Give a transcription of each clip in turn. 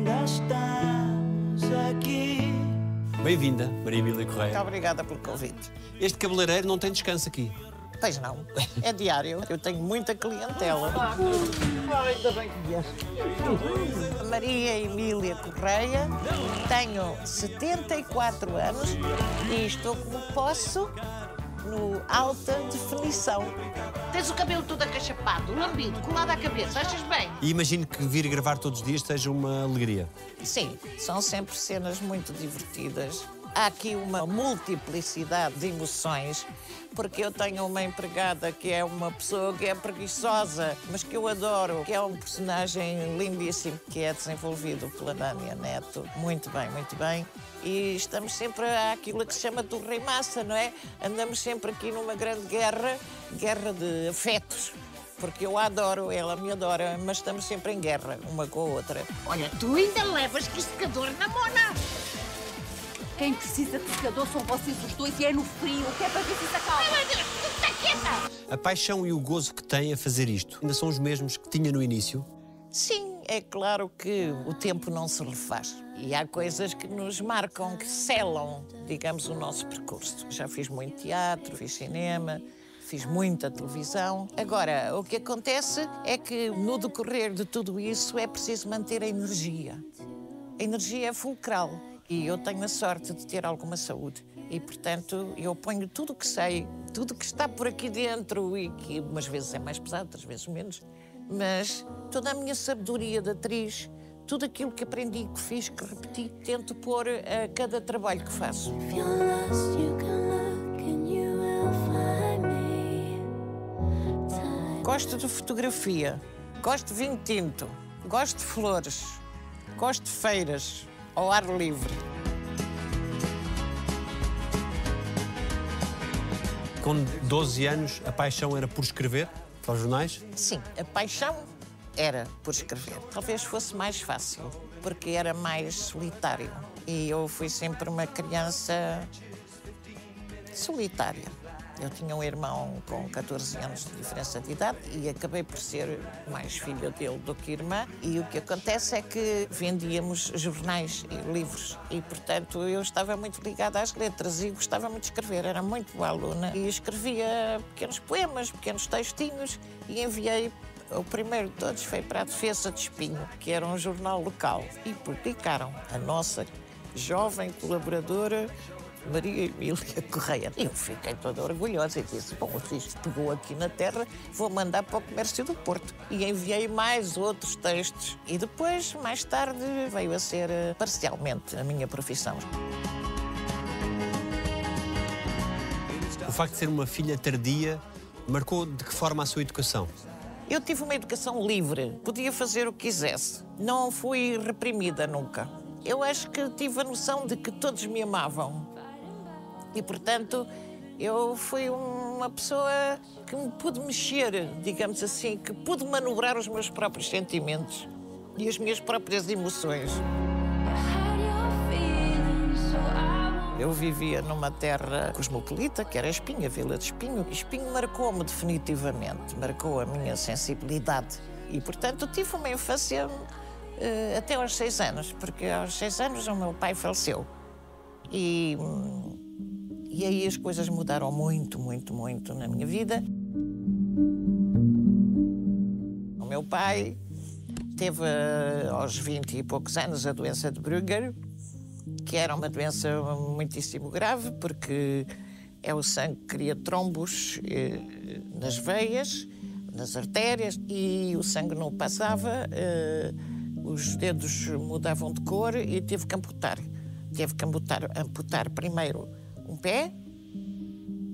ainda estamos aqui. Bem-vinda, Maria Emília Correia. Muito obrigada pelo convite. Este cabeleireiro não tem descanso aqui. Pois não, é diário. Eu tenho muita clientela. Ainda bem que vieste. Maria Emília Correia, tenho 74 anos e estou como posso no alta definição. Tens o cabelo todo acachapado, lambido, colado à cabeça, achas bem? E imagino que vir gravar todos os dias seja uma alegria. Sim, são sempre cenas muito divertidas. Há aqui uma multiplicidade de emoções, porque eu tenho uma empregada que é uma pessoa que é preguiçosa, mas que eu adoro, que é um personagem lindíssimo, que é desenvolvido pela Dânia Neto. Muito bem, muito bem. E estamos sempre àquilo que se chama do rei massa, não é? Andamos sempre aqui numa grande guerra, guerra de afetos. Porque eu a adoro, ela me adora, mas estamos sempre em guerra, uma com a outra. Olha, tu ainda levas que secador na mona. Quem precisa de secador são vocês os dois e é no frio, que é para ver se se acalma. Meu Deus, está quieta! A paixão e o gozo que tem a fazer isto ainda são os mesmos que tinha no início? Sim, é claro que o tempo não se refaz. E há coisas que nos marcam, que selam, digamos, o nosso percurso. Já fiz muito teatro, fiz cinema, fiz muita televisão. Agora, o que acontece é que no decorrer de tudo isso é preciso manter a energia. A energia é fulcral e eu tenho a sorte de ter alguma saúde. E, portanto, eu ponho tudo o que sei, tudo o que está por aqui dentro e que umas vezes é mais pesado, outras vezes menos, mas toda a minha sabedoria de atriz, tudo aquilo que aprendi, que fiz, que repeti, tento pôr a cada trabalho que faço. Gosto de fotografia, gosto de vinho tinto, gosto de flores, gosto de feiras, ao ar livre. Com 12 anos, a paixão era por escrever para os jornais? Sim, a paixão era por escrever. Talvez fosse mais fácil, porque era mais solitário. E eu fui sempre uma criança solitária. Eu tinha um irmão com 14 anos de diferença de idade e acabei por ser mais filha dele do que irmã. E o que acontece é que vendíamos jornais e livros. E, portanto, eu estava muito ligada às letras e gostava muito de escrever. Era muito boa aluna. E escrevia pequenos poemas, pequenos textinhos e enviei. O primeiro de todos foi para a Defesa de Espinho, que era um jornal local, e publicaram. A nossa jovem colaboradora Maria Emília Correia. Eu fiquei toda orgulhosa e disse: Bom, isto pegou aqui na terra, vou mandar para o comércio do Porto. E enviei mais outros textos. E depois, mais tarde, veio a ser eh, parcialmente a minha profissão. O facto de ser uma filha tardia marcou de que forma a sua educação? Eu tive uma educação livre, podia fazer o que quisesse. Não fui reprimida nunca. Eu acho que tive a noção de que todos me amavam. E, portanto, eu fui uma pessoa que me pude mexer, digamos assim, que pude manobrar os meus próprios sentimentos e as minhas próprias emoções. Eu vivia numa terra cosmopolita, que era Espinho, a Vila de Espinho. Espinho marcou-me definitivamente, marcou a minha sensibilidade. E, portanto, tive uma infância eh, até aos seis anos, porque aos seis anos o meu pai faleceu. E, hum, e aí as coisas mudaram muito, muito, muito na minha vida. O meu pai teve eh, aos 20 e poucos anos a doença de Brugger, que era uma doença muitíssimo grave, porque é o sangue que cria trombos eh, nas veias, nas artérias, e o sangue não passava, eh, os dedos mudavam de cor e teve que amputar. Teve que amputar, amputar primeiro um pé,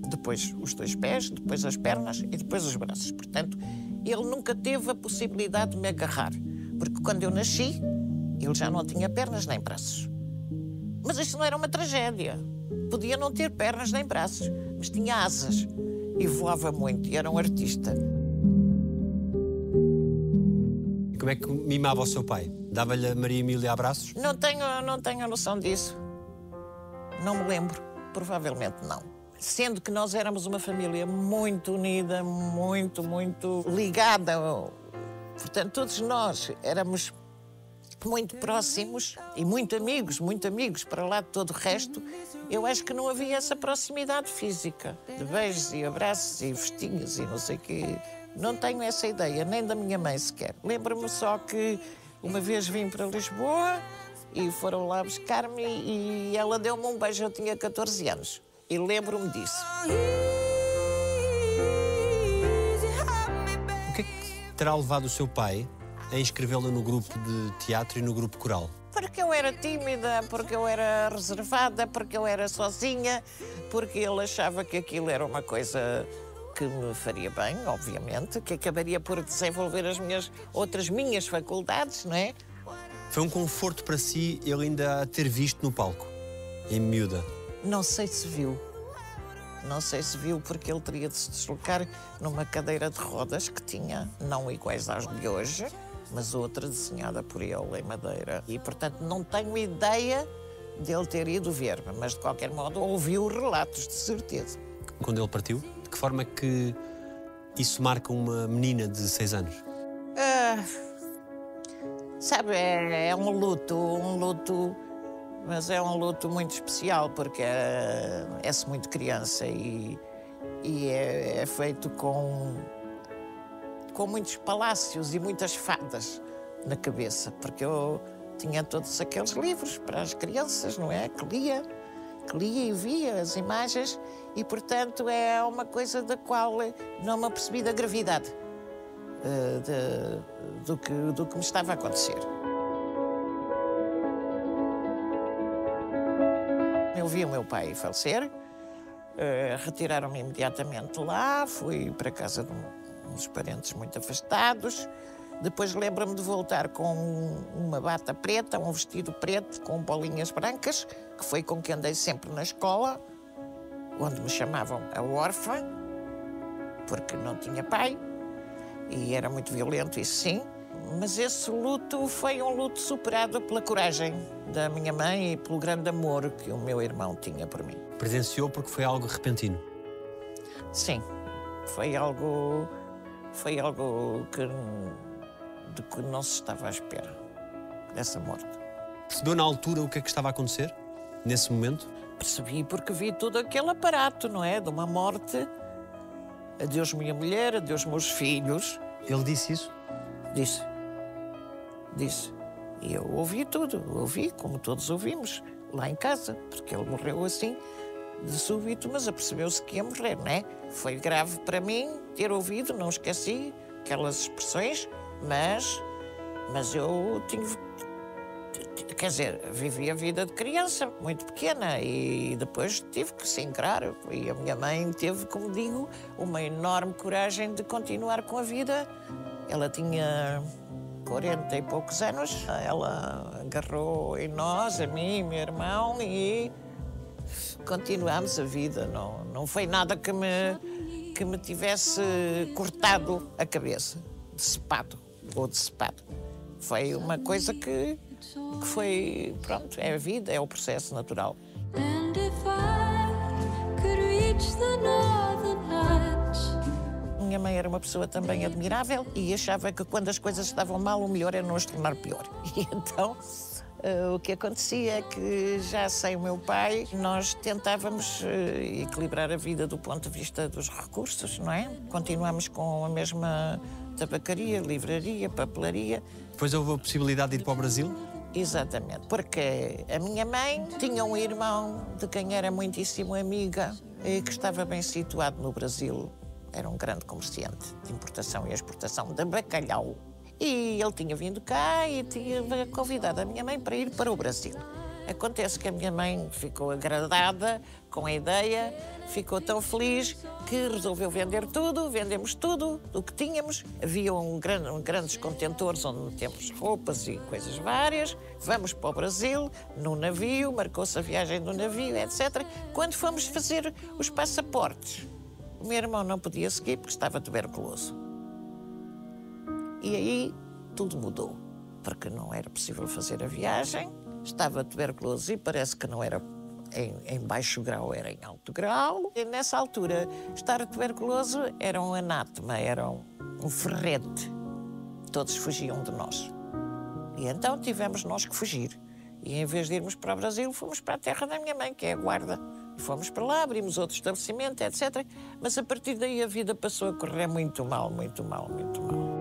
depois os dois pés, depois as pernas e depois os braços. Portanto, ele nunca teve a possibilidade de me agarrar, porque quando eu nasci, ele já não tinha pernas nem braços. Mas isto não era uma tragédia. Podia não ter pernas nem braços, mas tinha asas e voava muito e era um artista. Como é que mimava o seu pai? Dava-lhe a Maria Emília abraços? Não tenho, não tenho noção disso. Não me lembro. Provavelmente não. Sendo que nós éramos uma família muito unida, muito, muito ligada. Portanto, todos nós éramos muito próximos e muito amigos, muito amigos para lá de todo o resto, eu acho que não havia essa proximidade física, de beijos e abraços e festinhas e não sei o quê. Não tenho essa ideia, nem da minha mãe sequer. Lembro-me só que uma vez vim para Lisboa e foram lá buscar-me e ela deu-me um beijo, eu tinha 14 anos. E lembro-me disso. O que é que terá levado o seu pai a inscrevê-la no grupo de teatro e no grupo coral? Porque eu era tímida, porque eu era reservada, porque eu era sozinha, porque ele achava que aquilo era uma coisa que me faria bem, obviamente, que acabaria por desenvolver as minhas outras minhas faculdades, não é? Foi um conforto para si ele ainda a ter visto no palco, em miúda. Não sei se viu. Não sei se viu porque ele teria de se deslocar numa cadeira de rodas que tinha, não iguais às de hoje, mas outra desenhada por ele em madeira. E, portanto, não tenho ideia dele ter ido ver-me, mas de qualquer modo ouviu relatos, de certeza. Quando ele partiu, de que forma é que isso marca uma menina de seis anos? Ah, sabe, é, é um luto, um luto, mas é um luto muito especial porque é- é-se muito criança e, e é, é feito com, com muitos palácios e muitas fadas na cabeça, porque eu tinha todos aqueles livros para as crianças, não é? Que lia, que lia e via as imagens e, portanto, é uma coisa da qual não me apercebi da gravidade eh, de- do, que, do que me estava a acontecer. Eu vi o meu pai falecer, eh, retiraram-me imediatamente lá, fui para casa de uns parentes muito afastados. Depois lembro-me de voltar com uma bata preta, um vestido preto com bolinhas brancas, que foi com que andei sempre na escola, onde me chamavam a órfã, porque não tinha pai e era muito violento, isso sim. Mas esse luto foi um luto superado pela coragem da minha mãe e pelo grande amor que o meu irmão tinha por mim. Presenciou porque foi algo repentino. Sim, foi algo, foi algo que, de que não se estava à espera dessa morte. Percebeu na altura o que é que estava a acontecer? Nesse momento? Percebi porque vi todo aquele aparato, não é? De uma morte. Adeus minha mulher, adeus meus filhos. Ele disse isso? Disse. Disse. E eu ouvi tudo, ouvi, como todos ouvimos, lá em casa, porque ele morreu assim, de súbito, mas apercebeu-se que ia morrer, não é? Foi grave para mim ter ouvido, não esqueci aquelas expressões, mas, mas eu tive. Quer dizer, vivi a vida de criança, muito pequena, e depois tive que se encarar. E a minha mãe teve, como digo, uma enorme coragem de continuar com a vida. Ela tinha 40 e poucos anos. Ela agarrou em nós, a mim meu irmão, e continuámos a vida. Não, não foi nada que me, que me tivesse cortado a cabeça, decepado ou decepado. Foi uma coisa que, que foi, pronto, é a vida, é o processo natural. Minha mãe era uma pessoa também admirável e achava que quando as coisas estavam mal, o melhor era não as tornar pior. E então eh, o que acontecia é que, já sem o meu pai, nós tentávamos eh, equilibrar a vida do ponto de vista dos recursos, não é? Continuámos com a mesma tabacaria, livraria, papelaria. Depois houve a possibilidade de ir para o Brasil? Exatamente, porque a minha mãe tinha um irmão de quem era muitíssimo amiga e que estava bem situado no Brasil. Era um grande comerciante de importação e exportação de bacalhau. E ele tinha vindo cá e tinha convidado a minha mãe para ir para o Brasil. Acontece que a minha mãe ficou agradada com a ideia, ficou tão feliz que resolveu vender tudo, vendemos tudo o que tínhamos. Havia um grande, um grandes contentores onde metemos roupas e coisas várias. Vamos para o Brasil, no navio, marcou-se a viagem do navio, etc. Quando fomos fazer os passaportes, o meu irmão não podia seguir porque estava tuberculoso. E aí tudo mudou, porque não era possível fazer a viagem, estava tuberculoso e parece que não era em, em baixo grau, era em alto grau. E nessa altura, estar tuberculoso era um anátema, era um, um ferrete. Todos fugiam de nós. E então tivemos nós que fugir. E em vez de irmos para o Brasil, fomos para a terra da minha mãe, que é a Guarda. E fomos para lá, abrimos outro estabelecimento, etc. Mas a partir daí a vida passou a correr muito mal, muito mal, muito mal.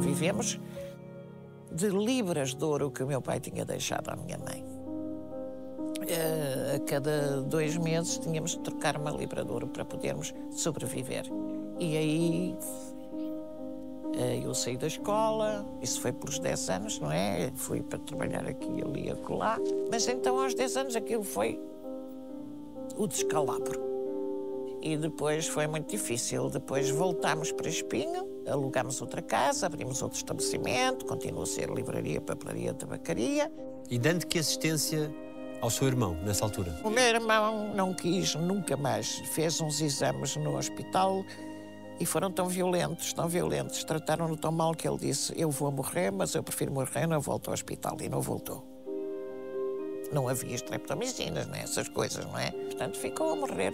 Vivemos de libras de ouro que o meu pai tinha deixado à minha mãe. Eh, a cada dois meses tínhamos de trocar uma libra de ouro para podermos sobreviver. E aí eh, eu saí da escola, isso foi pelos 10 anos, não é? Fui para trabalhar aqui, ali, acolá. Mas então, aos 10 anos, aquilo foi o descalabro. E depois foi muito difícil. Depois voltámos para Espinho, alugámos outra casa, abrimos outro estabelecimento, continuou a ser livraria, papelaria, tabacaria. E dando que assistência ao seu irmão nessa altura? O meu irmão não quis nunca mais. Fez uns exames no hospital e foram tão violentos, tão violentos, trataram-no tão mal que ele disse: Eu vou morrer, mas eu prefiro morrer, não volto ao hospital. E não voltou. Não havia estreptomicinas, né? essas coisas, não é? Portanto, ficou a morrer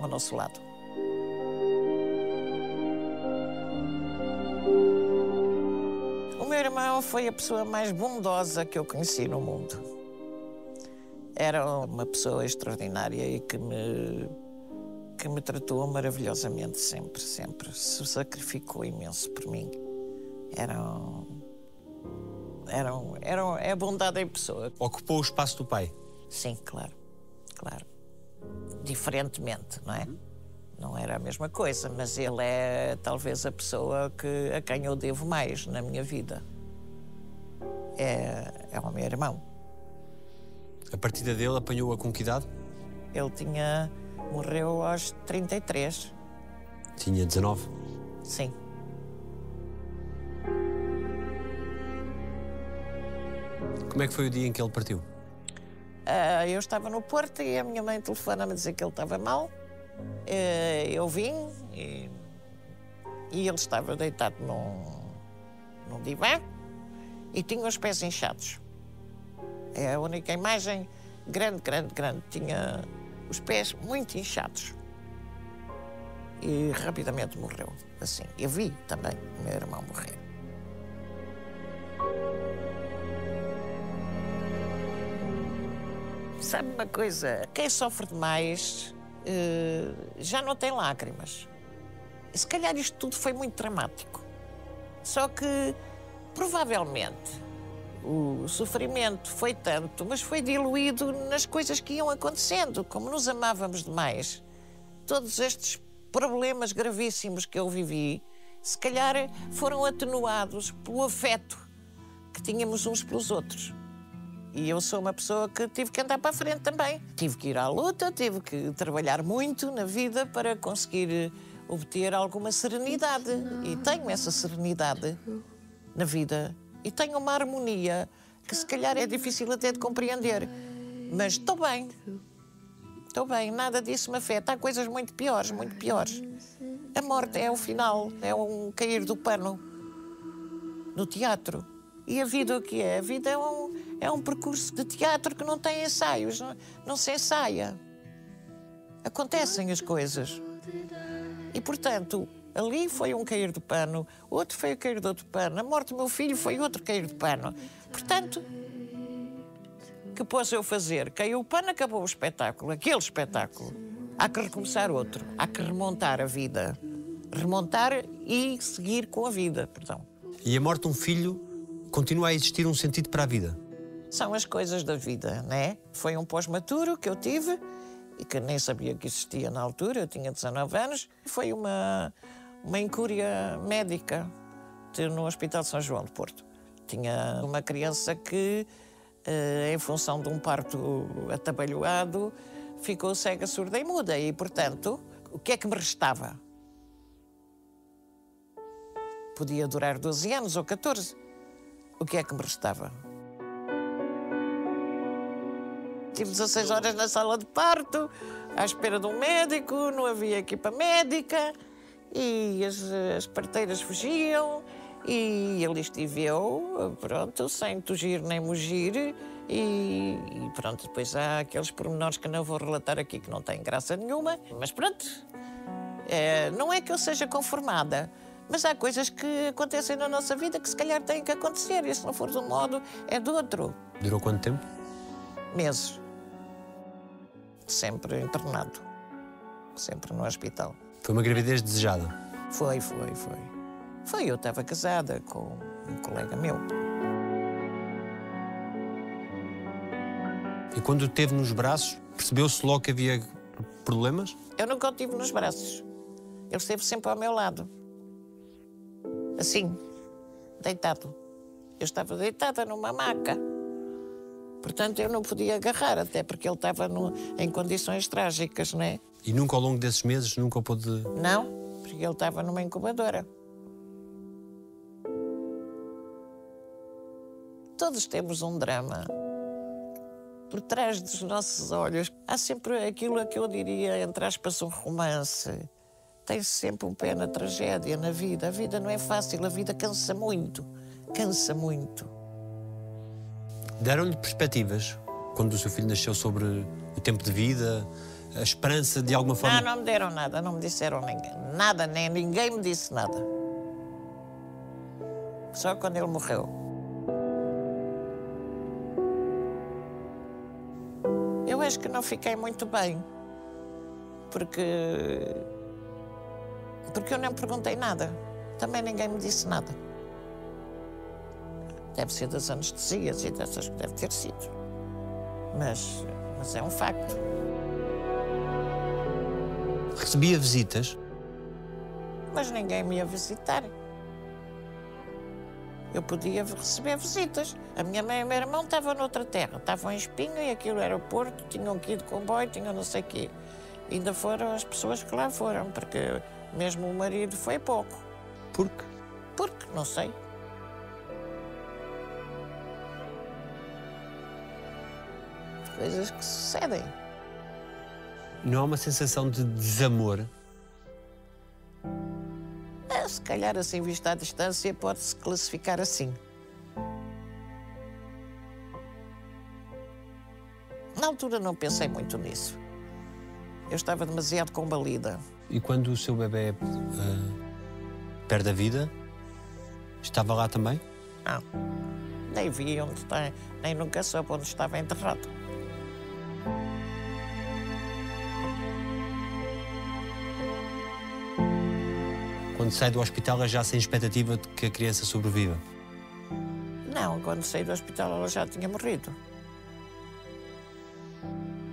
ao nosso lado. Meu irmão foi a pessoa mais bondosa que eu conheci no mundo. Era uma pessoa extraordinária e que me, que me tratou maravilhosamente sempre, sempre. Se sacrificou imenso por mim. Era um, era, um, era um, é a bondade em pessoa. Ocupou o espaço do pai? Sim, claro, claro. Diferentemente, não é? Não era a mesma coisa, mas ele é talvez a pessoa que, a quem eu devo mais na minha vida. É, é o meu irmão. A partida dele apanhou-a com que idade? Ele tinha. morreu aos 33. Tinha 19. Sim. Como é que foi o dia em que ele partiu? Ah, eu estava no Porto e a minha mãe telefona-me dizer que ele estava mal. Eh, eu vim e, e ele estava deitado num, num divã e tinha os pés inchados. É a única imagem grande, grande, grande. Tinha os pés muito inchados. E rapidamente morreu. Assim. Eu vi também o meu irmão morrer. Sabe uma coisa? Quem sofre demais já não tem lágrimas. Se calhar isto tudo foi muito dramático. Só que, provavelmente, o sofrimento foi tanto, mas foi diluído nas coisas que iam acontecendo, como nos amávamos demais. Todos estes problemas gravíssimos que eu vivi, se calhar foram atenuados pelo afeto que tínhamos uns pelos outros. E eu sou uma pessoa que tive que andar para a frente também. Tive que ir à luta, tive que trabalhar muito na vida para conseguir obter alguma serenidade. E tenho essa serenidade na vida. E tenho uma harmonia que se calhar é difícil até de compreender. Mas estou bem. Estou bem, nada disso me afeta. Há coisas muito piores, muito piores. A morte é o final, é um cair do pano no teatro. E a vida o que é? A vida é um, é um percurso de teatro que não tem ensaios, não, não se ensaia. Acontecem as coisas. E, portanto, ali foi um cair de pano, outro foi o cair de outro pano, a morte do meu filho foi outro cair de pano. Portanto, que posso eu fazer? Caiu o pano, acabou o espetáculo, aquele espetáculo. Há que recomeçar outro, há que remontar a vida. Remontar e seguir com a vida, perdão. E a morte de um filho continua a existir um sentido para a vida? São as coisas da vida, né? Foi um pós-maturo que eu tive e que nem sabia que existia na altura, eu tinha 19 anos. Foi uma, uma incúria médica no Hospital de São João de Porto. Tinha uma criança que, eh, em função de um parto atabalhoado, ficou cega, surda e muda. E, portanto, o que é que me restava? Podia durar 12 anos ou 14. O que é que me restava? Tive 16 horas na sala de parto, à espera de um médico, não havia equipa médica e as, as parteiras fugiam e ali estive eu, pronto, sem tugir nem mugir e, e pronto, depois há aqueles pormenores que não vou relatar aqui que não têm graça nenhuma, mas pronto, é, não é que eu seja conformada, Mas há coisas que acontecem na nossa vida que se calhar têm que acontecer. E se não for de um modo, é do outro. Durou quanto tempo? Meses. Sempre internado. Sempre no hospital. Foi uma gravidez desejada. Foi, foi, foi. Foi, eu estava casada com um colega meu. E quando teve nos braços, percebeu-se logo que havia problemas? Eu nunca o tive nos braços. Ele esteve sempre ao meu lado. Assim, deitado. Eu estava deitada numa maca. Portanto, eu não podia agarrar, até porque ele estava no- em condições trágicas, não é? E nunca ao longo desses meses, nunca pôde... Não, porque ele estava numa incubadora. Todos temos um drama. Por trás dos nossos olhos há sempre aquilo a que eu diria, entre aspas, um romance. Tem sempre um pé na tragédia, na vida. A vida não é fácil, a vida cansa muito. Cansa muito. Deram-lhe perspectivas quando o seu filho nasceu sobre o tempo de vida, a esperança de alguma forma... Não, não me deram nada, não me disseram ninguém. Nada, nem ninguém me disse nada. Só quando ele morreu. Eu acho que não fiquei muito bem. Porque. Porque eu não perguntei nada. Também ninguém me disse nada. Deve ser das anestesias e dessas que deve ter sido. Mas, mas é um facto. Recebia visitas, mas ninguém me ia visitar. Eu podia receber visitas. A minha mãe e o meu irmão estavam noutra terra, estavam em Espinho e aquilo era o Porto, tinham que ir de comboio, tinham não sei o quê. Ainda foram as pessoas que lá foram, porque mesmo o marido foi pouco. porque Porque, não sei. Coisas que sucedem. não há uma sensação de desamor. Ah, se calhar, assim, vista à distância, pode-se classificar assim. Na altura não pensei muito nisso. Eu estava demasiado combalida. E quando o seu bebê ah, perde a vida, estava lá também? Não. Nem vi onde está, nem nunca soube onde estava enterrado. Quando sai do hospital é já sem expectativa de que a criança sobreviva. Não, quando saí do hospital ela já tinha morrido.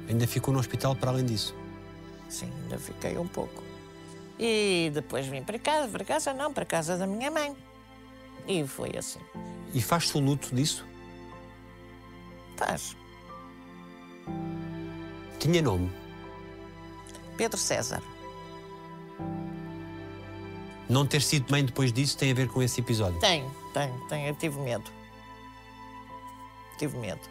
Ainda ficou no hospital para além disso. Sim, ainda fiquei um pouco. E depois vim para casa, para casa não, para casa da minha mãe. E foi assim. E faz-se o luto disso? Faz. Tinha nome. Pedro César. Não ter sido mãe depois disso tem a ver com esse episódio. Tenho, tenho, tenho. Eu tive medo. Tive medo.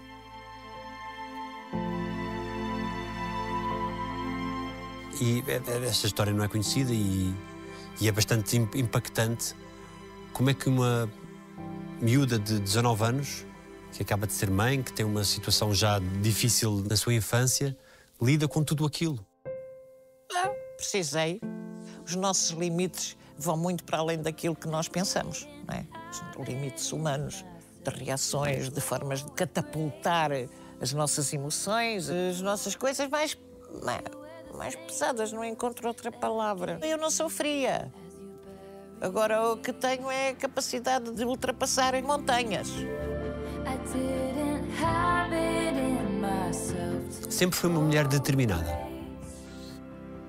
E esta história não é conhecida e, e é bastante im- impactante. Como é que uma miúda de 19 anos, que acaba de ser mãe, que tem uma situação já difícil na sua infância, lida com tudo aquilo? Não, precisei. Os nossos limites vão muito para além daquilo que nós pensamos, não é? Os limites humanos, de reações, de formas de catapultar as nossas emoções, as nossas coisas mais, mais, pesadas, não encontro outra palavra. Eu não sofria. Agora o que tenho é a capacidade de ultrapassar em montanhas. Sempre foi uma mulher determinada.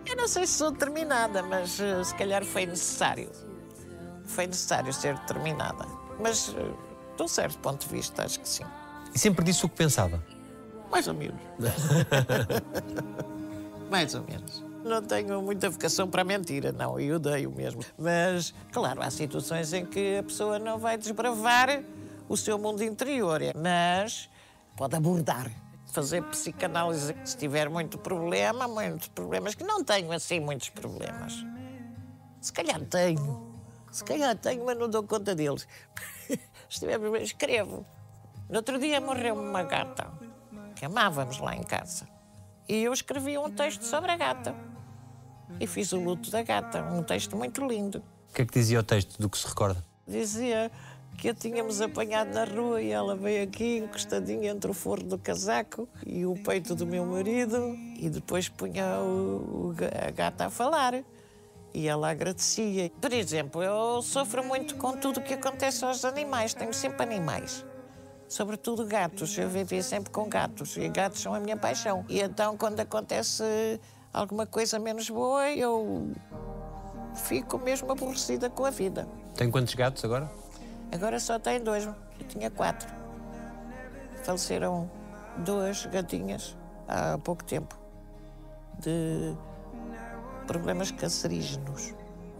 Eu não sei se sou determinada, mas eh, se calhar foi necessário. Foi necessário ser determinada. Mas, eh, de um certo ponto de vista, acho que sim. E sempre disse o que pensava. Mais ou menos. Mais ou menos. Não tenho muita vocação para mentira, não, e odeio mesmo. Mas, claro, há situações em que a pessoa não vai desbravar o seu mundo interior, mas pode abordar, fazer psicanálise se tiver muito problema, muitos problemas, que não tenho assim muitos problemas. Se calhar tenho, se calhar tenho, mas não dou conta deles. se estiver bem, escrevo. No outro dia morreu uma gata, que amávamos lá em casa. E eu escrevi um texto sobre a gata. E fiz o luto da gata, um texto muito lindo. O que é que dizia o texto do que se recorda? Dizia que a tínhamos apanhado na rua e ela veio aqui encostadinha entre o forro do casaco e o peito do meu marido e depois punha o, o a gata a falar. E ela agradecia. Por exemplo, eu sofro muito com tudo o que acontece aos animais. Tenho sempre animais. Sobretudo gatos. Eu vivi sempre com gatos. E gatos são a minha paixão. E então, quando acontece alguma coisa menos boa, eu fico mesmo aborrecida com a vida. Tem quantos gatos agora? Agora só tem dois. Eu tinha quatro. Faleceram duas gatinhas há pouco tempo de problemas cancerígenos.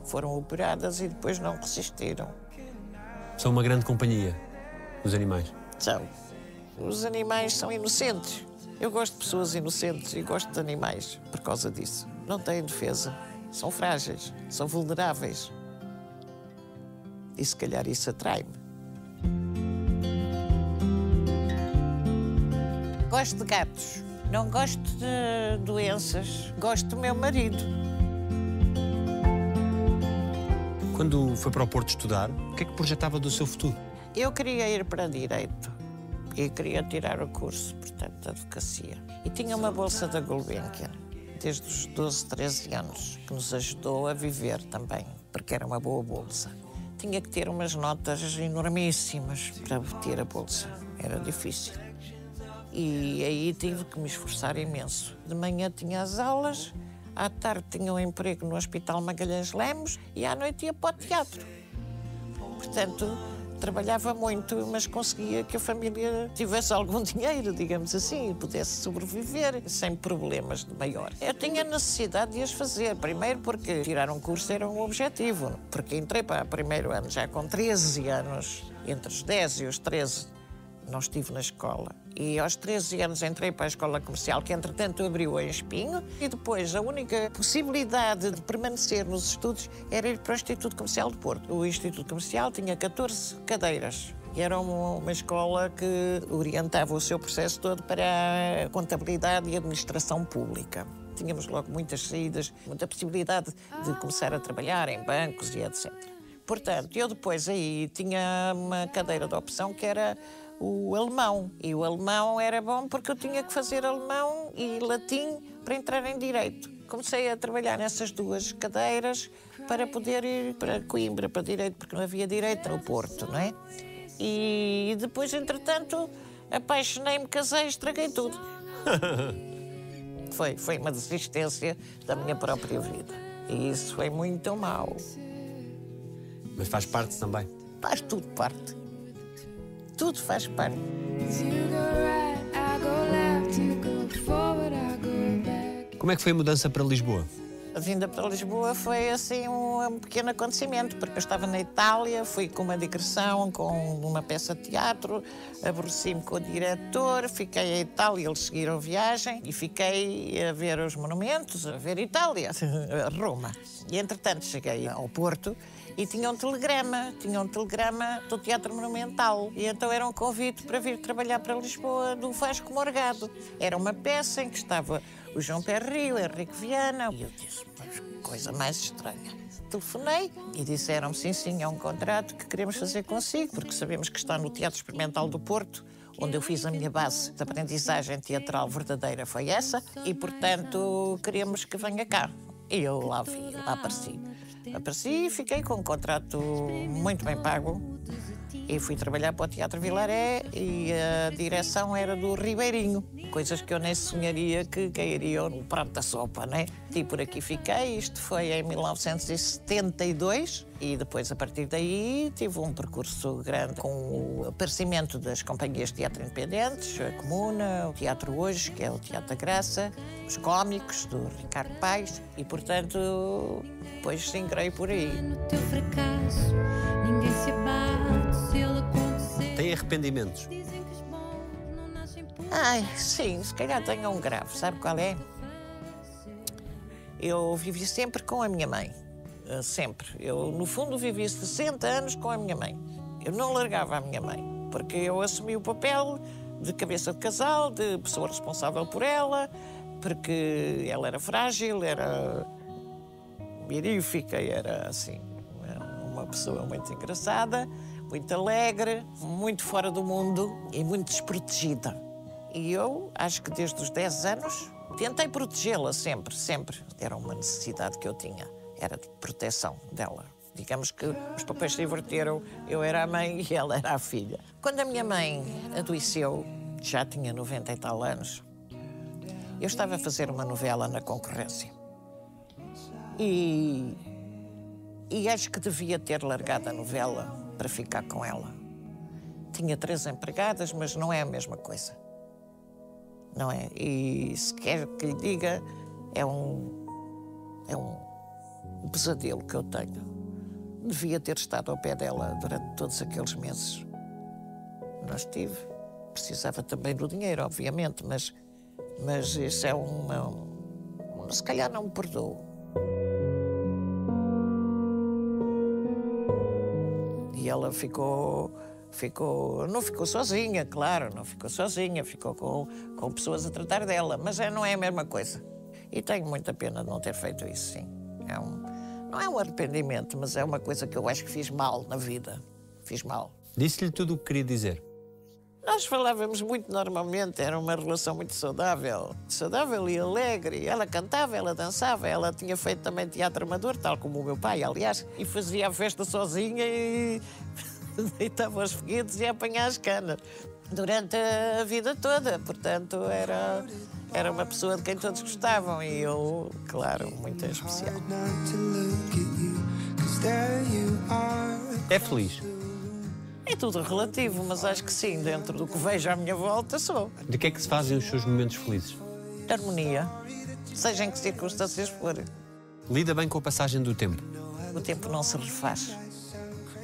Foram operadas e depois não resistiram. São uma grande companhia, os animais. São. Os animais são inocentes. Eu gosto de pessoas inocentes e gosto de animais por causa disso. Não têm defesa. São frágeis, são vulneráveis. E se calhar isso atrai-me. Gosto de gatos. Não gosto de doenças. Gosto do meu marido. Quando foi para o Porto estudar, o que é que projetava do seu futuro? Eu queria ir para Direito e queria tirar o curso, portanto, de Advocacia. E tinha uma bolsa da Gulbenkian, desde os 12, 13 anos, que nos ajudou a viver também, porque era uma boa bolsa. Tinha que ter umas notas enormíssimas para obter a bolsa. Era difícil. E aí tive que me esforçar imenso. De manhã tinha as aulas, à tarde tinha um emprego no Hospital Magalhães Lemos e à noite ia para o teatro. Portanto, trabalhava muito, mas conseguia que a família tivesse algum dinheiro, digamos assim, e pudesse sobreviver sem problemas de maior. Eu tinha necessidade de as fazer, primeiro porque tirar um curso era um objetivo, porque entrei para o primeiro ano já com 13 anos, entre os 10 e os 13 não estive na escola. E aos 13 anos entrei para a escola comercial, que entretanto abriu em Espinho, e depois a única possibilidade de permanecer nos estudos era ir para o Instituto Comercial de Porto. O Instituto Comercial tinha 14 cadeiras. E era uma, escola que orientava o seu processo todo para a contabilidade e administração pública. Tínhamos logo muitas saídas, muita possibilidade de começar a trabalhar em bancos e etc. Portanto, eu depois aí tinha uma cadeira de opção que era o alemão. E o alemão era bom porque eu tinha que fazer alemão e latim para entrar em direito. Comecei a trabalhar nessas duas cadeiras para poder ir para Coimbra, para direito, porque não havia direito no Porto, não é? E depois, entretanto, apaixonei-me, casei, estraguei tudo. foi, foi uma desistência da minha própria vida. E isso foi muito mau. Mas faz parte também. Faz tudo parte. Tudo faz parte. Como é que foi a mudança para Lisboa? A vinda para Lisboa foi assim um, um pequeno acontecimento, porque eu estava na Itália, fui com uma digressão, com uma peça de teatro, aborreci-me com o diretor, fiquei em Itália, eles seguiram viagem e fiquei a ver os monumentos, a ver Itália, Roma. E entretanto cheguei ao Porto e tinha um telegrama, tinha um telegrama do Teatro Monumental. E então era um convite para vir trabalhar para Lisboa do Vasco Morgado. Era uma peça em que estava o João Perrio, o Henrique Viana. E eu disse, "Mas coisa mais estranha. Telefonei e disseram-me, sim, sim, é um contrato que queremos fazer consigo, porque sabemos que está no Teatro Experimental do Porto, onde eu fiz a minha base de aprendizagem teatral verdadeira foi essa, e, portanto, queremos que venha cá. E eu lá vi, lá apareci. Apareci e fiquei com um contrato muito bem pago. E fui trabalhar para o Teatro Vilaré e a direção era do Ribeirinho. Coisas que eu nem sonharia que cairiam no prato da sopa, né? E por aqui fiquei. Isto foi em 1972 e depois, a partir daí, tive um percurso grande com o aparecimento das companhias de teatro independentes, a Comuna, o Teatro Hoje, que é o Teatro da Graça, os cómicos do Ricardo Paes e, portanto, depois singrei por aí. No teu fracasso, ninguém se abate arrependimentos? Ai, sim, se calhar tenho um grave. Sabe qual é? Eu vivi sempre com a minha mãe. Eh, Sempre. Eu, no fundo, vivi 60 anos com a minha mãe. Eu não largava a minha mãe, porque eu assumi o papel de cabeça de casal, de pessoa responsável por ela, porque ela era frágil, era mirífica, era assim, uma pessoa muito engraçada, muito alegre, muito fora do mundo e muito desprotegida. E eu acho que desde os 10 anos tentei protegê-la sempre, sempre. Era uma necessidade que eu tinha, era de proteção dela. Digamos que os papéis se inverteram, eu era a mãe e ela era a filha. Quando a minha mãe adoeceu, já tinha 90 e tal anos, eu estava a fazer uma novela na concorrência. E, e acho que devia ter largado a novela para ficar com ela. Tinha três empregadas, mas não é a mesma coisa. Não é? E se quer que lhe diga, é um, é um, pesadelo que eu tenho. Devia ter estado ao pé dela durante todos aqueles meses. Não estive. Precisava também do dinheiro, obviamente, mas, mas isso é uma. um- Se calhar não me perdoo. Ela ficou, ficou, não ficou sozinha, claro, não ficou sozinha, ficou com, com pessoas a tratar dela, mas é, não é a mesma coisa. E tenho muita pena de não ter feito isso, sim. É um, não é um arrependimento, mas é uma coisa que eu acho que fiz mal na vida. Fiz mal. Disse-lhe tudo o que queria dizer. Nós falávamos muito normalmente, era uma relação muito saudável. Saudável e alegre. Ela cantava, ela dançava, ela tinha feito também teatro amador, tal como o meu pai, aliás, e fazia a festa sozinha e deitava os foguetes e ia apanhar as canas. Durante a vida toda, portanto, era, era uma pessoa de quem todos gostavam e eu, claro, muito em especial. É feliz. É tudo relativo, mas acho que sim, dentro do que vejo à minha volta, sou. De que é que se fazem os seus momentos felizes? Harmonia, seja em que circunstâncias for. Lida bem com a passagem do tempo. O tempo não se refaz.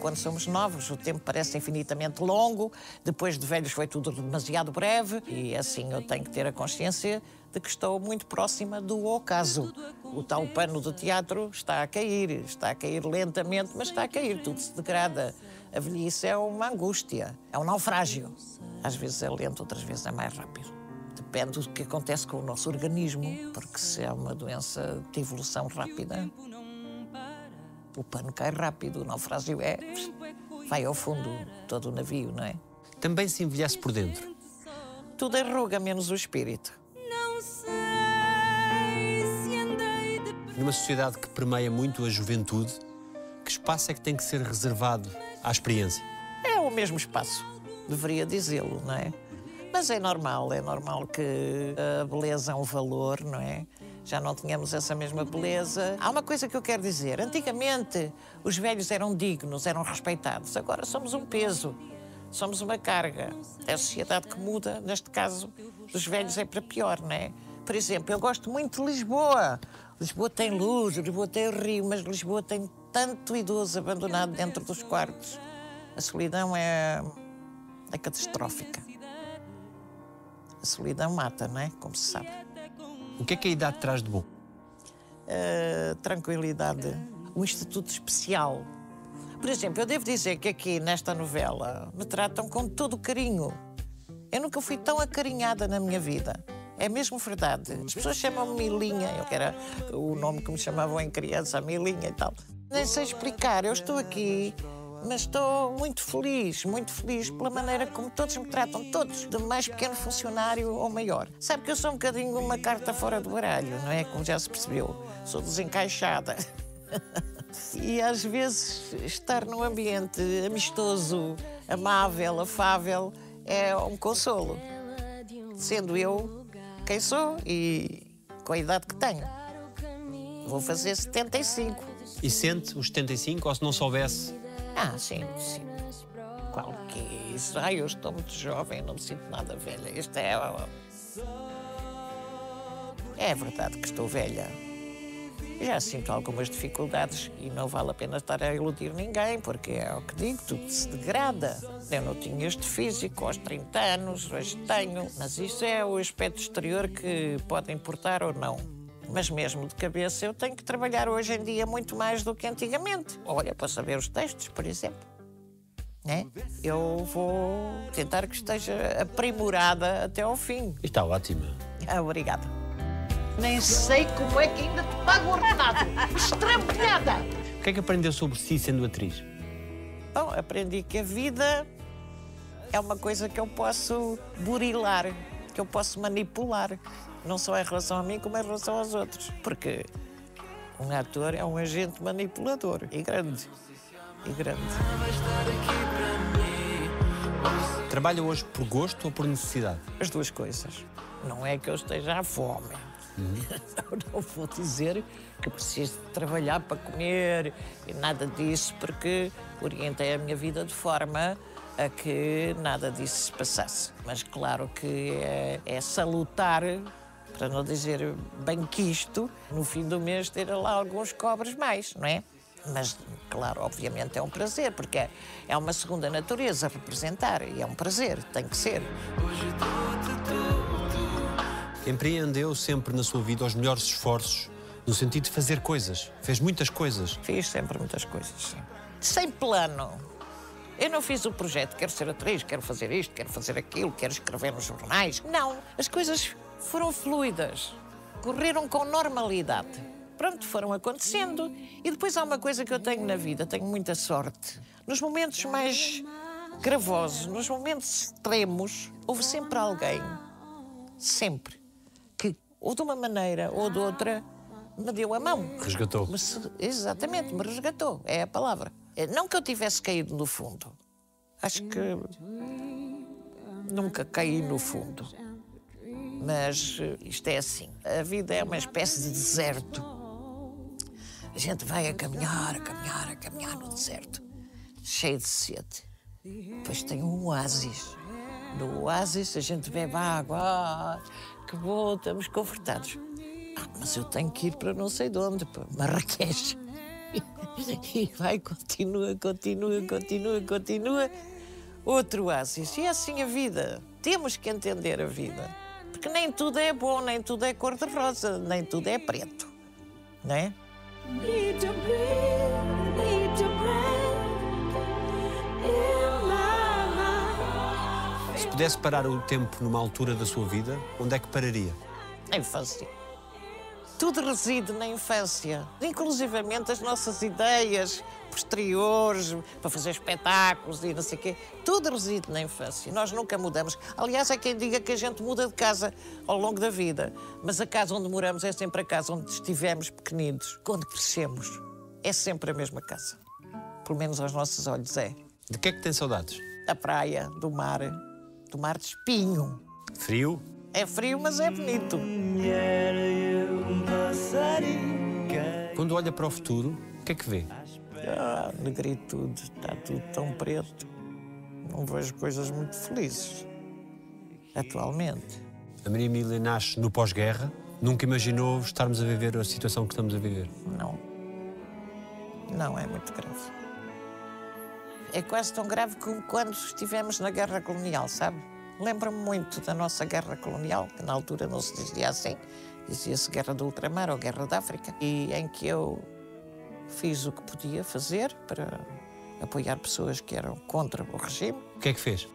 Quando somos novos, o tempo parece infinitamente longo, depois de velhos foi tudo demasiado breve, e assim eu tenho que ter a consciência de que estou muito próxima do ocaso. O tal pano do teatro está a cair, está a cair lentamente, mas está a cair, tudo se degrada. A velhice é uma angústia, é um naufrágio. Às vezes é lento, outras vezes é mais rápido. Depende do que acontece com o nosso organismo, porque se é uma doença de evolução rápida, o pano cai rápido, o naufrágio é. vai ao fundo todo o navio, não é? Também se envelhece por dentro. Tudo arruga, menos o espírito. Não sei se andei de Numa sociedade que permeia muito a juventude, que espaço é que tem que ser reservado à experiência? É o mesmo espaço, deveria dizê-lo, não é? Mas é normal, é normal que a beleza é um valor, não é? Já não tínhamos essa mesma beleza. Há uma coisa que eu quero dizer: antigamente os velhos eram dignos, eram respeitados, agora somos um peso, somos uma carga. É a sociedade que muda, neste caso, dos velhos é para pior, não é? Por exemplo, eu gosto muito de Lisboa. Lisboa tem luz, Lisboa tem rio, mas Lisboa tem tanto idoso abandonado dentro dos quartos. A solidão é, é catastrófica. A solidão mata, não é? Como se sabe. O que é que a idade traz de bom? A tranquilidade, um instituto especial. Por exemplo, eu devo dizer que aqui nesta novela me tratam com todo o carinho. Eu nunca fui tão acarinhada na minha vida. É mesmo verdade. As pessoas chamam-me Milinha, eu que era o nome que me chamavam em criança, Milinha e tal. Nem sei explicar, eu estou aqui, mas estou muito feliz, muito feliz pela maneira como todos me tratam, todos, de mais pequeno funcionário ou maior. Sabe que eu sou um bocadinho uma carta fora do baralho, não é? Como já se percebeu. Sou desencaixada. E às vezes estar num ambiente amistoso, amável, afável, é um consolo. Sendo eu quem sou e com a idade que tenho. Vou fazer 75. E sente os 75 ou se não soubesse? Ah, sim, sim. Qual que é isso? Ai, eu estou muito jovem, não me sinto nada velha. Isto é. É verdade que estou velha. Já sinto algumas dificuldades e não vale a pena estar a iludir ninguém, porque é o que digo, tudo se degrada. Eu não tinha este físico aos 30 anos, hoje tenho, mas isso é o aspecto exterior que pode importar ou não. Mas mesmo de cabeça eu tenho que trabalhar hoje em dia muito mais do que antigamente. Olha, para saber os textos, por exemplo. Né? Eu vou tentar que esteja aprimorada até ao fim. Está ótima. Ah, obrigada. Nem sei como é que ainda te pago o ordenado. Estrambulhada! que é que aprendeu sobre si sendo atriz? Bom, aprendi que a vida é uma coisa que eu posso burilar, que eu posso manipular. Não só em relação a mim, como em relação aos outros. Porque um ator é um agente manipulador e grande. E grande. Trabalha hoje por gosto ou por necessidade? As duas coisas. Não é que eu esteja à fome. Não, não vou dizer que preciso de trabalhar para comer e nada disso, porque orientei a minha vida de forma a que nada disso se passasse. Mas claro que é, é salutar, para não dizer bem quisto, no fim do mês ter lá alguns cobres mais, não é? Mas, claro, obviamente é um prazer, porque é, é uma segunda natureza representar e é um prazer, tem que ser. Empreendeu sempre na sua vida os melhores esforços no sentido de fazer coisas. Fez muitas coisas. Fiz sempre muitas coisas, sim. Sem plano. Eu não fiz o projeto, quero ser atriz, quero fazer isto, quero fazer aquilo, quero escrever nos jornais. Não, as coisas foram fluidas, correram com normalidade. Pronto, foram acontecendo. E depois há uma coisa que eu tenho na vida, tenho muita sorte. Nos momentos mais gravosos, nos momentos extremos, houve sempre alguém, sempre, que ou de uma maneira ou de outra me deu a mão. Resgatou. Me exatamente, me resgatou, é a palavra. É, Não que eu tivesse caído no fundo. Acho que nunca caí no fundo. Mas eh, isto é assim: a vida é uma espécie de deserto. A gente vai a caminhar, a caminhar, a caminhar no deserto, cheio de sede. Depois tem um oásis. No oásis a gente bebe água. Ah, que bom, estamos confortados. Ah, mas eu tenho que ir para não sei de onde, para Marrakech. E vai, continua, continua, continua, continua. Outro oásis. E é assim a vida. Temos que entender a vida. Porque nem tudo é bom, nem tudo é cor-de-rosa, nem tudo é preto. Não é? Mind. Se pudesse parar o tempo numa altura da sua vida, onde é que pararia? Na infância. Tudo reside na infância. Inclusivamente as nossas ideias posteriores para fazer espetáculos e não sei o quê. Tudo reside na infância. Nós nunca mudamos. Aliás, há quem diga que a gente muda de casa ao longo da vida. Mas a casa onde moramos é sempre a casa onde estivemos pequeninos. Quando crescemos, é sempre a mesma casa. Pelo menos aos nossos olhos é. De que é que tem saudades? Da praia, do mar, do mar de espinho. Frio? É frio, mas é bonito. Quando olha para o futuro, o que é que vê? Ah, negritude, está tudo tão preto. Não vejo coisas muito felizes. Atualmente. A Maria Emília nasce no pós-guerra. Nunca imaginou estarmos a viver a situação que estamos a viver. Não. Não é muito grave. É quase tão grave como quando estivemos na guerra colonial, sabe? Lembro-me muito da nossa guerra colonial, que na altura não se dizia assim, dizia-se guerra do ultramar ou guerra da África, e em que eu fiz o que podia fazer para apoiar pessoas que eram contra o regime. O que é que fez?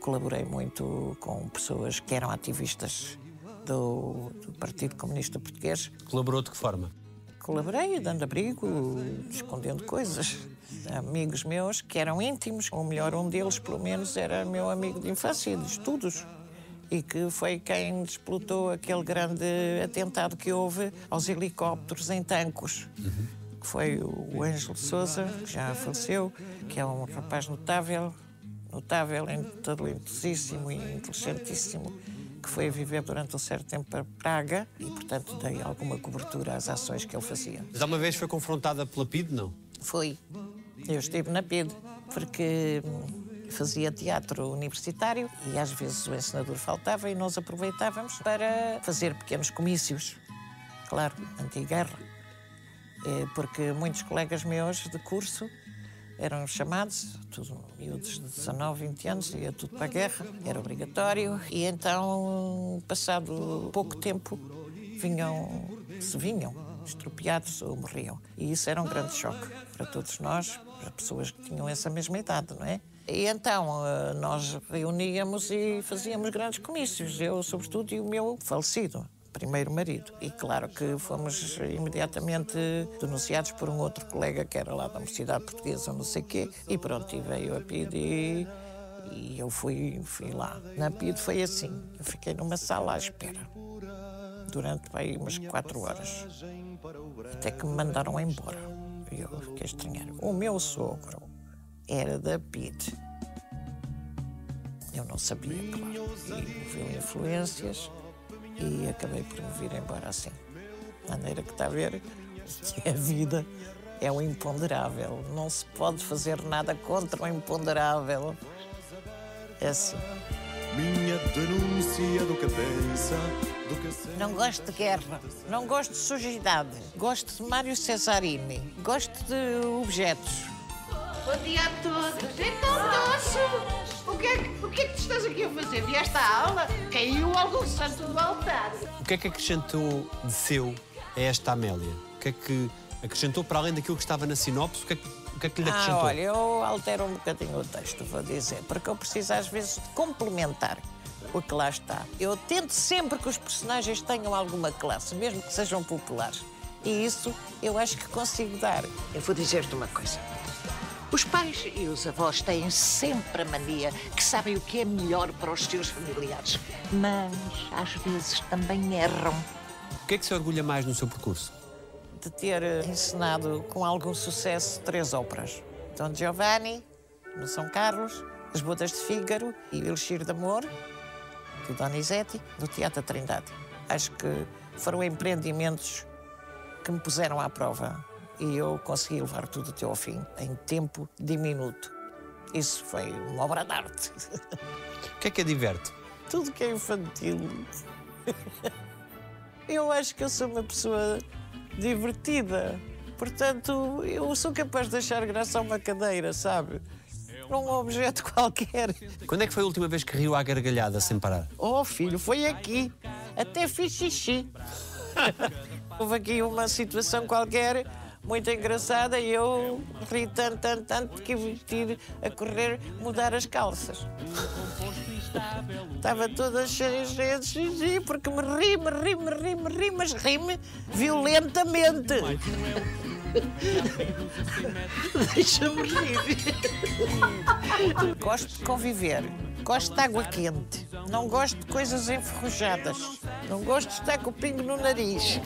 Colaborei muito com pessoas que eram ativistas do, do Partido Comunista Português. Colaborou de que forma? Colaborei, dando abrigo, escondendo coisas. Amigos meus que eram íntimos, ou melhor, um deles, pelo menos, era meu amigo de infância, de estudos. E que foi quem desplotou aquele grande atentado que houve aos helicópteros em Tancos. Que foi o Ângelo Souza, que já faleceu, que é um rapaz notável, notável, talentosíssimo e inteligentíssimo, que foi a viver durante um certo tempo para Praga e, portanto, dei alguma cobertura às ações que ele fazia. Mas alguma vez foi confrontada pela PID? Não. Fui. Eu estive na PID porque hum, fazia teatro universitário e às vezes o encenador faltava e nós aproveitávamos para fazer pequenos comícios. Claro, anti-guerra. Eh, Porque muitos colegas meus de curso eram chamados, tudo miúdos de 19, 20 anos, ia tudo para a guerra, era obrigatório. E então, passado pouco tempo, vinham, se vinham, estropiados ou morriam. E isso era um grande choque para todos nós, para pessoas que tinham essa mesma idade, não é? E então eh, nós reuníamos e fazíamos grandes comícios, eu sobretudo e o meu falecido primeiro marido. E claro que fomos imediatamente denunciados por um outro colega que era lá da Universidade Portuguesa, não sei quê. E pronto, e veio a PID e, eu fui, fui lá. Na PID foi assim, eu fiquei numa sala à espera. Durante aí umas quatro horas. Até que me mandaram embora. E eu fiquei estranhar. O meu sogro era da PID. Eu não sabia, claro. E viu influências e acabei por me vir embora assim. De maneira que está a ver que a vida é o imponderável. Não se pode fazer nada contra o imponderável. É assim. Minha denúncia do que pensa, do que sente. Não gosto de guerra, não gosto de sujidade, gosto de Mário Cesarini, gosto de objetos. Bom dia a todos. Então, Tosso, o que, é que, o que é que tu estás aqui a fazer? Vieste à aula? Caiu algum santo do altar. O que é que acrescentou de seu a esta Amélia? O que é que acrescentou para além daquilo que estava na sinopse? O que é que, o que, é que lhe Ah, acrescentou? olha, eu altero um bocadinho o texto, vou dizer, porque eu preciso às vezes de complementar o que lá está. Eu tento sempre que os personagens tenham alguma classe, mesmo que sejam populares. E isso eu acho que consigo dar. Eu vou dizer-te uma coisa. Os pais e os avós têm sempre a mania que sabem o que é melhor para os seus familiares. Mas às vezes também erram. O que é que se orgulha mais no seu percurso? de ter eh, encenado com algum sucesso três óperas. Don Giovanni, no São Carlos, As Bodas de Fígaro e O Elixir de Amor, do Donizetti, do Teatro Trindade. Acho que foram empreendimentos que me puseram à prova e eu consegui levar tudo até ao fim, em tempo diminuto. Isso foi uma obra de arte. O que é que a diverte? tudo que é infantil. Eu acho que eu sou uma pessoa divertida. Portanto, eu sou capaz de achar graça a uma cadeira, sabe? Num objeto qualquer. Quando é que foi a última vez que riu à gargalhada sem parar? Oh, filho, foi aqui. Até fiz xixi. Houve aqui uma situação qualquer muito engraçada e eu ri tanto, tanto, tanto que tive a correr mudar as calças. Estava toda cheia, de porque me ri, me ri, me ri, me ri, mas ri-me violentamente. Deixa-me rir. Gosto de conviver. Gosto de água quente. Não gosto de coisas enferrujadas. Não gosto de estar com o pingo no nariz.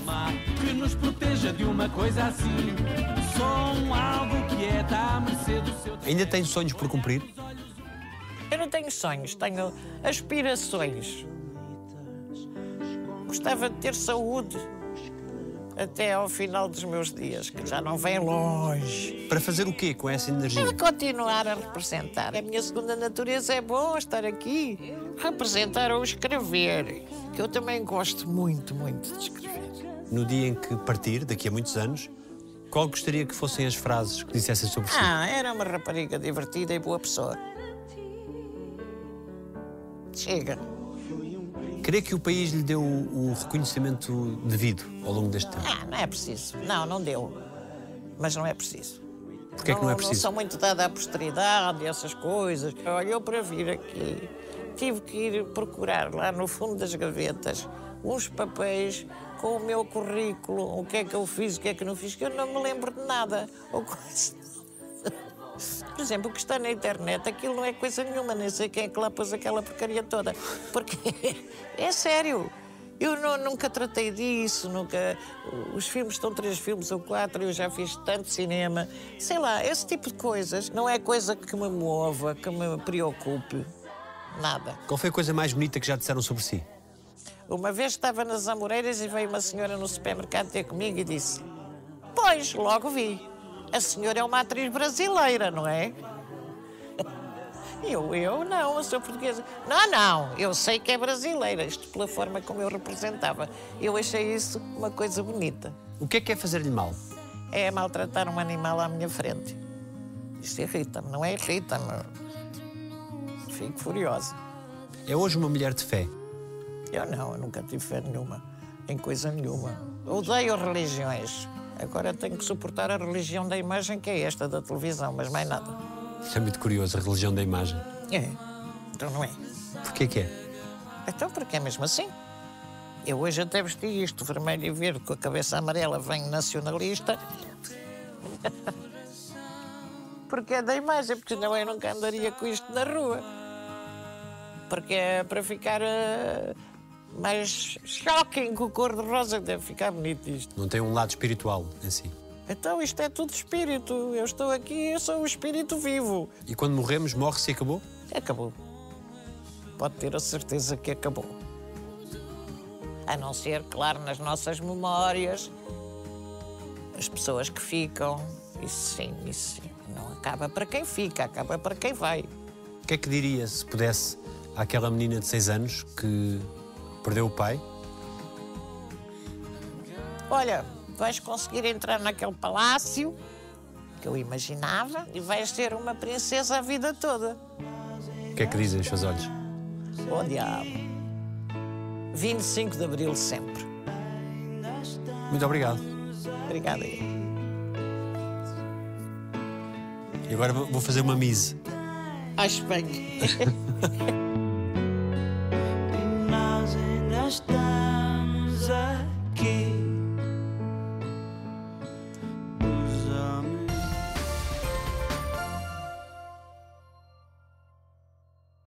que nos proteja de uma coisa assim. Só um algo que é da mercê do seu Ainda tem sonhos por cumprir? Eu não tenho sonhos, tenho aspirações. Gostava de ter saúde até ao final dos meus dias, que já não vem longe. Para fazer o quê com essa energia? Para continuar a representar. A minha segunda natureza é bom estar aqui. Representar ou escrever, que eu também gosto muito, muito de escrever. No dia em que partir, daqui a muitos anos, qual gostaria que fossem as frases que dissessem sobre si? Ah, era uma rapariga divertida e boa pessoa. Chega. Crê que o país lhe deu o reconhecimento devido ao longo deste tempo? Ah, não é preciso. Não, não deu. Mas não é preciso. Porquê é que não é Não preciso? sou muito dada à posteridade e essas coisas. Olha, eu para vir aqui tive que ir procurar lá no fundo das gavetas uns papéis com o meu currículo, o que é que eu fiz, o que é que não fiz, que eu não me lembro de nada. Ou. Por exemplo, o que está na internet, aquilo não é coisa nenhuma, nem sei quem é que lá pôs aquela porcaria toda. Porque é sério. Eu não- nunca tratei disso, nunca. Os filmes estão três filmes ou quatro, eu já fiz tanto cinema. Sei lá, esse tipo de coisas não é coisa que me mova, que me preocupe. Nada. Qual foi a coisa mais bonita que já disseram sobre si? Uma vez estava nas Amoreiras e veio uma senhora no supermercado ter comigo e disse: Pois, logo vi. A senhora é uma atriz brasileira, não é? Eu, eu não, eu sou portuguesa. Não, não, eu sei que é brasileira, isto pela forma como eu representava. Eu achei isso uma coisa bonita. O que é que é fazer-lhe mal? É maltratar um animal à minha frente. Isto irrita-me, não é irrita-me. Fico furiosa. É hoje uma mulher de fé. Eu não, eu nunca tive fé nenhuma, em coisa nenhuma. Odeio religiões. Agora tenho que suportar a religião da imagem, que é esta da televisão, mas mais nada. Isso é muito curioso, a religião da imagem. É, então não é. Porquê que é? Então porque é mesmo assim. Eu hoje até vesti isto, vermelho e verde, com a cabeça amarela, venho nacionalista. porque é da imagem, porque senão eu nunca andaria com isto na rua. Porque é para ficar eh, mais shocking com o cor-de-rosa, deve ficar bonito isto. Não tem um lado espiritual em si. Então isto é tudo espírito. Eu estou aqui, eu sou o espírito vivo. E quando morremos, morre-se e acabou? Acabou. Pode ter a certeza que acabou. A não ser, claro, nas nossas memórias, as pessoas que ficam. Isso sim, isso sim. Não acaba para quem fica, acaba para quem vai. O que é que diria se pudesse àquela menina de 6 anos que perdeu o pai? Olha, vais conseguir entrar naquele palácio que eu imaginava e vais ser uma princesa a vida toda. O que é que dizem os seus olhos? Oh, diabo. 25 de Abril sempre. Muito obrigado. Obrigada. E agora vou fazer uma mise. Acho bem. Nós ainda estamos aqui.